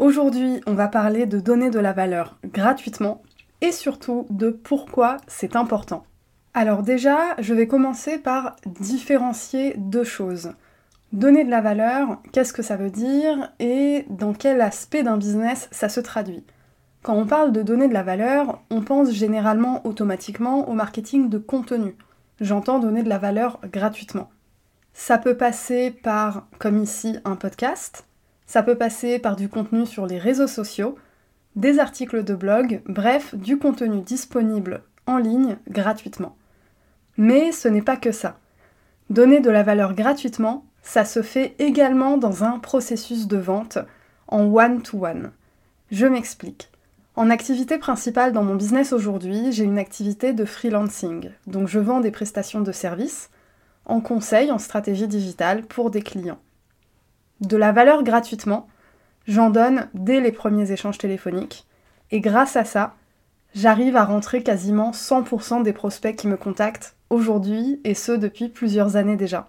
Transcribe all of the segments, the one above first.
Aujourd'hui, on va parler de donner de la valeur gratuitement et surtout de pourquoi c'est important. Alors déjà, je vais commencer par différencier deux choses. Donner de la valeur, qu'est-ce que ça veut dire et dans quel aspect d'un business ça se traduit. Quand on parle de donner de la valeur, on pense généralement automatiquement au marketing de contenu. J'entends donner de la valeur gratuitement. Ça peut passer par, comme ici, un podcast, ça peut passer par du contenu sur les réseaux sociaux, des articles de blog, bref, du contenu disponible en ligne gratuitement. Mais ce n'est pas que ça. Donner de la valeur gratuitement, ça se fait également dans un processus de vente en one-to-one. Je m'explique. En activité principale dans mon business aujourd'hui, j'ai une activité de freelancing. Donc je vends des prestations de services en conseil en stratégie digitale pour des clients de la valeur gratuitement, j'en donne dès les premiers échanges téléphoniques, et grâce à ça, j'arrive à rentrer quasiment 100% des prospects qui me contactent aujourd'hui, et ce depuis plusieurs années déjà.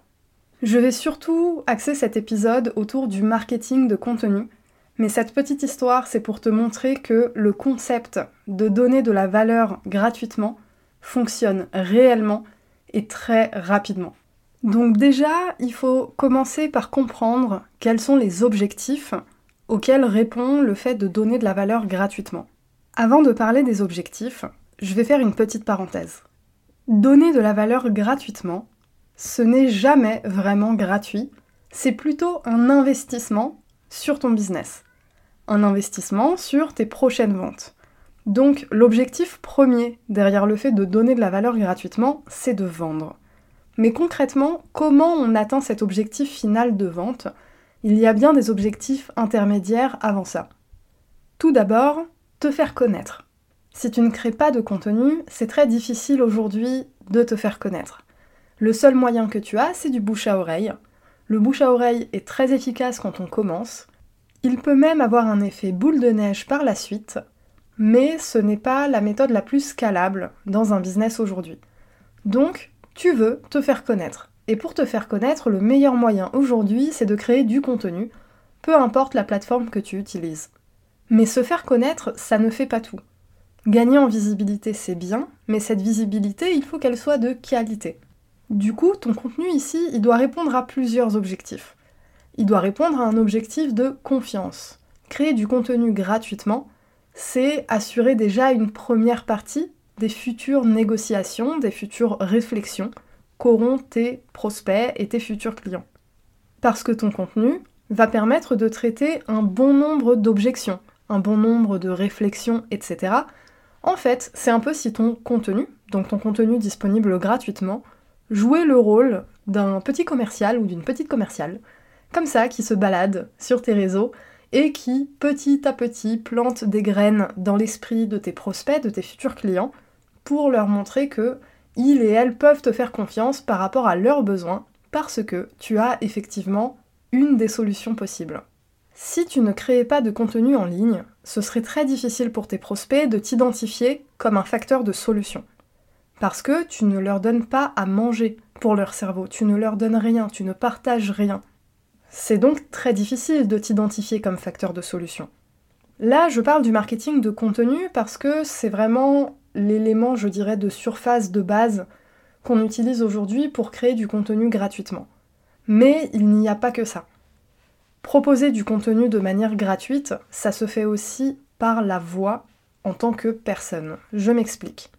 Je vais surtout axer cet épisode autour du marketing de contenu, mais cette petite histoire, c'est pour te montrer que le concept de donner de la valeur gratuitement fonctionne réellement et très rapidement. Donc déjà, il faut commencer par comprendre quels sont les objectifs auxquels répond le fait de donner de la valeur gratuitement. Avant de parler des objectifs, je vais faire une petite parenthèse. Donner de la valeur gratuitement, ce n'est jamais vraiment gratuit, c'est plutôt un investissement sur ton business. Un investissement sur tes prochaines ventes. Donc l'objectif premier derrière le fait de donner de la valeur gratuitement, c'est de vendre. Mais concrètement, comment on atteint cet objectif final de vente? Il y a bien des objectifs intermédiaires avant ça. Tout d'abord, te faire connaître. Si tu ne crées pas de contenu, c'est très difficile aujourd'hui de te faire connaître. Le seul moyen que tu as, c'est du bouche à oreille. Le bouche à oreille est très efficace quand on commence. Il peut même avoir un effet boule de neige par la suite, mais ce n'est pas la méthode la plus scalable dans un business aujourd'hui. Donc, tu veux te faire connaître. Et pour te faire connaître, le meilleur moyen aujourd'hui, c'est de créer du contenu, peu importe la plateforme que tu utilises. Mais se faire connaître, ça ne fait pas tout. Gagner en visibilité, c'est bien, mais cette visibilité, il faut qu'elle soit de qualité. Du coup, ton contenu ici, il doit répondre à plusieurs objectifs. Il doit répondre à un objectif de confiance. Créer du contenu gratuitement, c'est assurer déjà une première partie des futures négociations, des futures réflexions qu'auront tes prospects et tes futurs clients. Parce que ton contenu va permettre de traiter un bon nombre d'objections, un bon nombre de réflexions, etc. En fait, c'est un peu si ton contenu, donc ton contenu disponible gratuitement, jouait le rôle d'un petit commercial ou d'une petite commerciale, comme ça, qui se balade sur tes réseaux et qui, petit à petit, plante des graines dans l'esprit de tes prospects, de tes futurs clients, pour leur montrer que ils et elles peuvent te faire confiance par rapport à leurs besoins, parce que tu as effectivement une des solutions possibles. Si tu ne créais pas de contenu en ligne, ce serait très difficile pour tes prospects de t'identifier comme un facteur de solution. Parce que tu ne leur donnes pas à manger pour leur cerveau, tu ne leur donnes rien, tu ne partages rien. C'est donc très difficile de t'identifier comme facteur de solution. Là, je parle du marketing de contenu parce que c'est vraiment l'élément, je dirais, de surface de base qu'on utilise aujourd'hui pour créer du contenu gratuitement. Mais il n'y a pas que ça. Proposer du contenu de manière gratuite, ça se fait aussi par la voix en tant que personne. Je m'explique.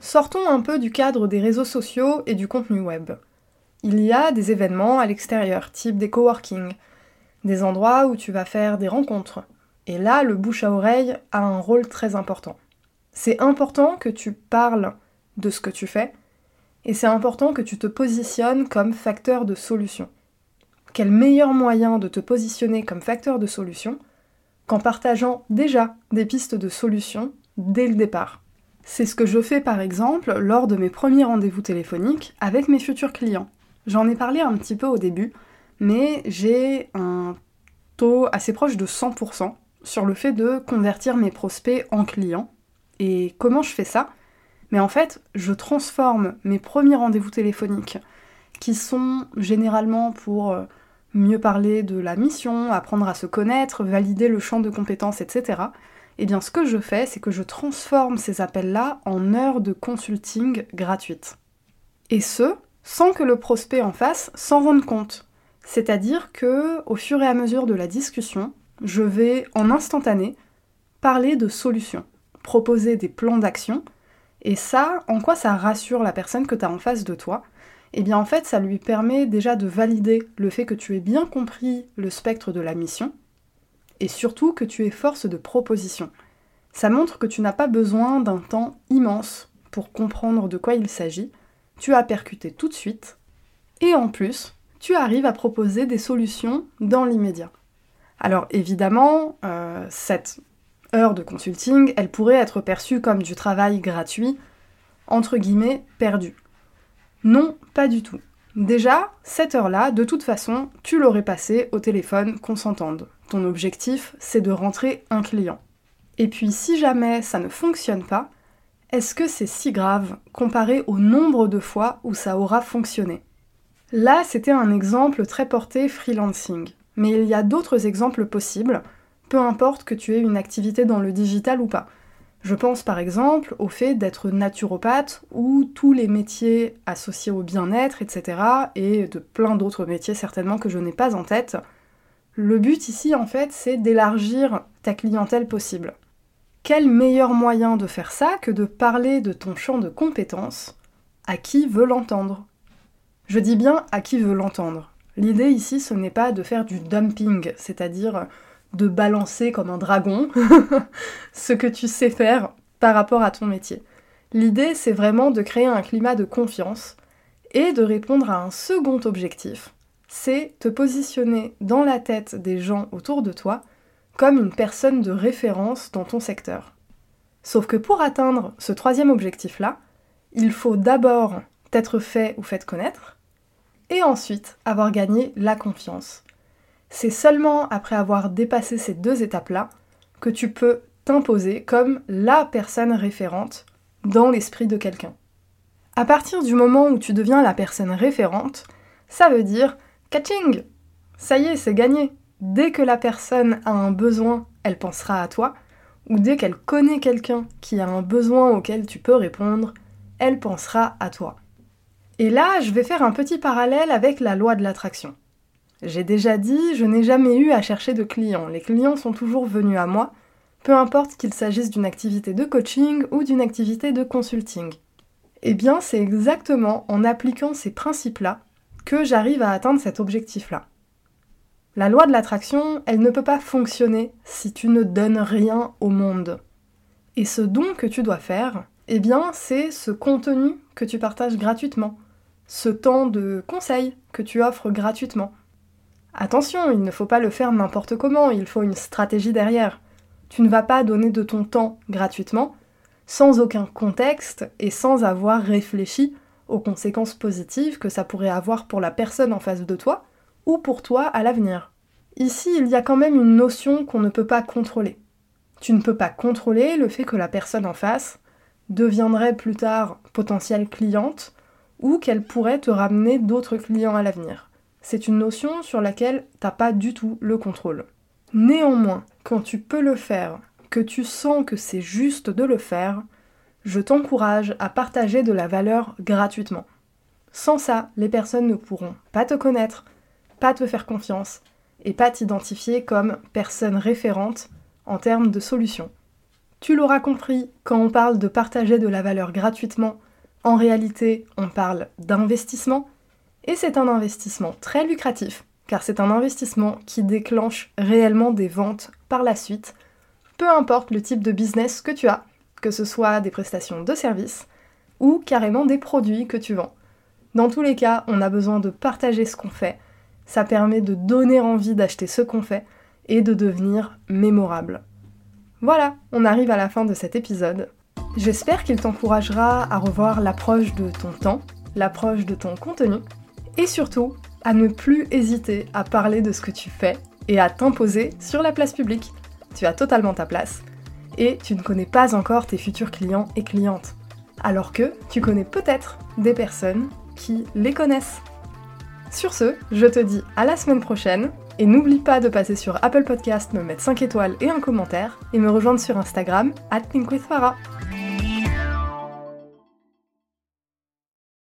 Sortons un peu du cadre des réseaux sociaux et du contenu web. Il y a des événements à l'extérieur, type des coworking, des endroits où tu vas faire des rencontres. Et là, le bouche à oreille a un rôle très important. C'est important que tu parles de ce que tu fais et c'est important que tu te positionnes comme facteur de solution. Quel meilleur moyen de te positionner comme facteur de solution qu'en partageant déjà des pistes de solutions dès le départ? C'est ce que je fais par exemple lors de mes premiers rendez-vous téléphoniques avec mes futurs clients. J'en ai parlé un petit peu au début, mais j'ai un taux assez proche de 100% sur le fait de convertir mes prospects en clients. Et comment je fais ça? Mais en fait, je transforme mes premiers rendez-vous téléphoniques, qui sont généralement pour euh, mieux parler de la mission, apprendre à se connaître, valider le champ de compétences, etc. Eh bien, ce que je fais, c'est que je transforme ces appels-là en heures de consulting gratuites. Et ce, sans que le prospect en face s'en rende compte. C'est-à-dire que, au fur et à mesure de la discussion, je vais en instantané parler de solutions, proposer des plans d'action, et ça, en quoi ça rassure la personne que tu as en face de toi? Eh bien en fait, ça lui permet déjà de valider le fait que tu aies bien compris le spectre de la mission, et surtout que tu es force de proposition. Ça montre que tu n'as pas besoin d'un temps immense pour comprendre de quoi il s'agit, tu as percuté tout de suite, et en plus, tu arrives à proposer des solutions dans l'immédiat. Alors évidemment, euh, cette heure de consulting, elle pourrait être perçue comme du travail gratuit, entre guillemets, perdu. Non, pas du tout. Déjà, cette heure-là, de toute façon, tu l'aurais passée au téléphone qu'on s'entende. Ton objectif, c'est de rentrer un client. Et puis si jamais ça ne fonctionne pas, est-ce que c'est si grave comparé au nombre de fois où ça aura fonctionné? Là, c'était un exemple très porté freelancing. Mais il y a d'autres exemples possibles, peu importe que tu aies une activité dans le digital ou pas. Je pense par exemple au fait d'être naturopathe ou tous les métiers associés au bien-être, etc. et de plein d'autres métiers certainement que je n'ai pas en tête. Le but ici en fait c'est d'élargir ta clientèle possible. Quel meilleur moyen de faire ça que de parler de ton champ de compétences à qui veut l'entendre? Je dis bien à qui veut l'entendre. L'idée ici, ce n'est pas de faire du dumping, c'est-à-dire de balancer comme un dragon ce que tu sais faire par rapport à ton métier. L'idée, c'est vraiment de créer un climat de confiance et de répondre à un second objectif, c'est te positionner dans la tête des gens autour de toi comme une personne de référence dans ton secteur. Sauf que pour atteindre ce troisième objectif-là, il faut d'abord t'être fait ou fait connaître, et ensuite avoir gagné la confiance. C'est seulement après avoir dépassé ces deux étapes-là que tu peux t'imposer comme la personne référente dans l'esprit de quelqu'un. À partir du moment où tu deviens la personne référente, ça veut dire catching Ça y est, c'est gagné Dès que la personne a un besoin, elle pensera à toi, ou dès qu'elle connaît quelqu'un qui a un besoin auquel tu peux répondre, elle pensera à toi. Et là, je vais faire un petit parallèle avec la loi de l'attraction. J'ai déjà dit, je n'ai jamais eu à chercher de clients. Les clients sont toujours venus à moi, peu importe qu'il s'agisse d'une activité de coaching ou d'une activité de consulting. Eh bien, c'est exactement en appliquant ces principes-là que j'arrive à atteindre cet objectif-là. La loi de l'attraction, elle ne peut pas fonctionner si tu ne donnes rien au monde. Et ce don que tu dois faire, eh bien, c'est ce contenu que tu partages gratuitement, ce temps de conseil que tu offres gratuitement. Attention, il ne faut pas le faire n'importe comment, il faut une stratégie derrière. Tu ne vas pas donner de ton temps gratuitement, sans aucun contexte et sans avoir réfléchi aux conséquences positives que ça pourrait avoir pour la personne en face de toi ou pour toi à l'avenir. Ici, il y a quand même une notion qu'on ne peut pas contrôler. Tu ne peux pas contrôler le fait que la personne en face deviendrait plus tard potentielle cliente ou qu'elle pourrait te ramener d'autres clients à l'avenir. C'est une notion sur laquelle t'as pas du tout le contrôle. Néanmoins, quand tu peux le faire, que tu sens que c'est juste de le faire, je t'encourage à partager de la valeur gratuitement. Sans ça, les personnes ne pourront pas te connaître, pas te faire confiance et pas t'identifier comme personne référente en termes de solutions. Tu l'auras compris, quand on parle de partager de la valeur gratuitement, en réalité, on parle d'investissement, et c'est un investissement très lucratif, car c'est un investissement qui déclenche réellement des ventes par la suite, peu importe le type de business que tu as, que ce soit des prestations de services ou carrément des produits que tu vends. Dans tous les cas, on a besoin de partager ce qu'on fait, ça permet de donner envie d'acheter ce qu'on fait, et de devenir mémorable. Voilà, on arrive à la fin de cet épisode. J'espère qu'il t'encouragera à revoir l'approche de ton temps, l'approche de ton contenu, et surtout à ne plus hésiter à parler de ce que tu fais et à t'imposer sur la place publique. Tu as totalement ta place et tu ne connais pas encore tes futurs clients et clientes. Alors que tu connais peut-être des personnes qui les connaissent. Sur ce, je te dis à la semaine prochaine et n'oublie pas de passer sur Apple Podcast, me mettre 5 étoiles et un commentaire et me rejoindre sur Instagram at.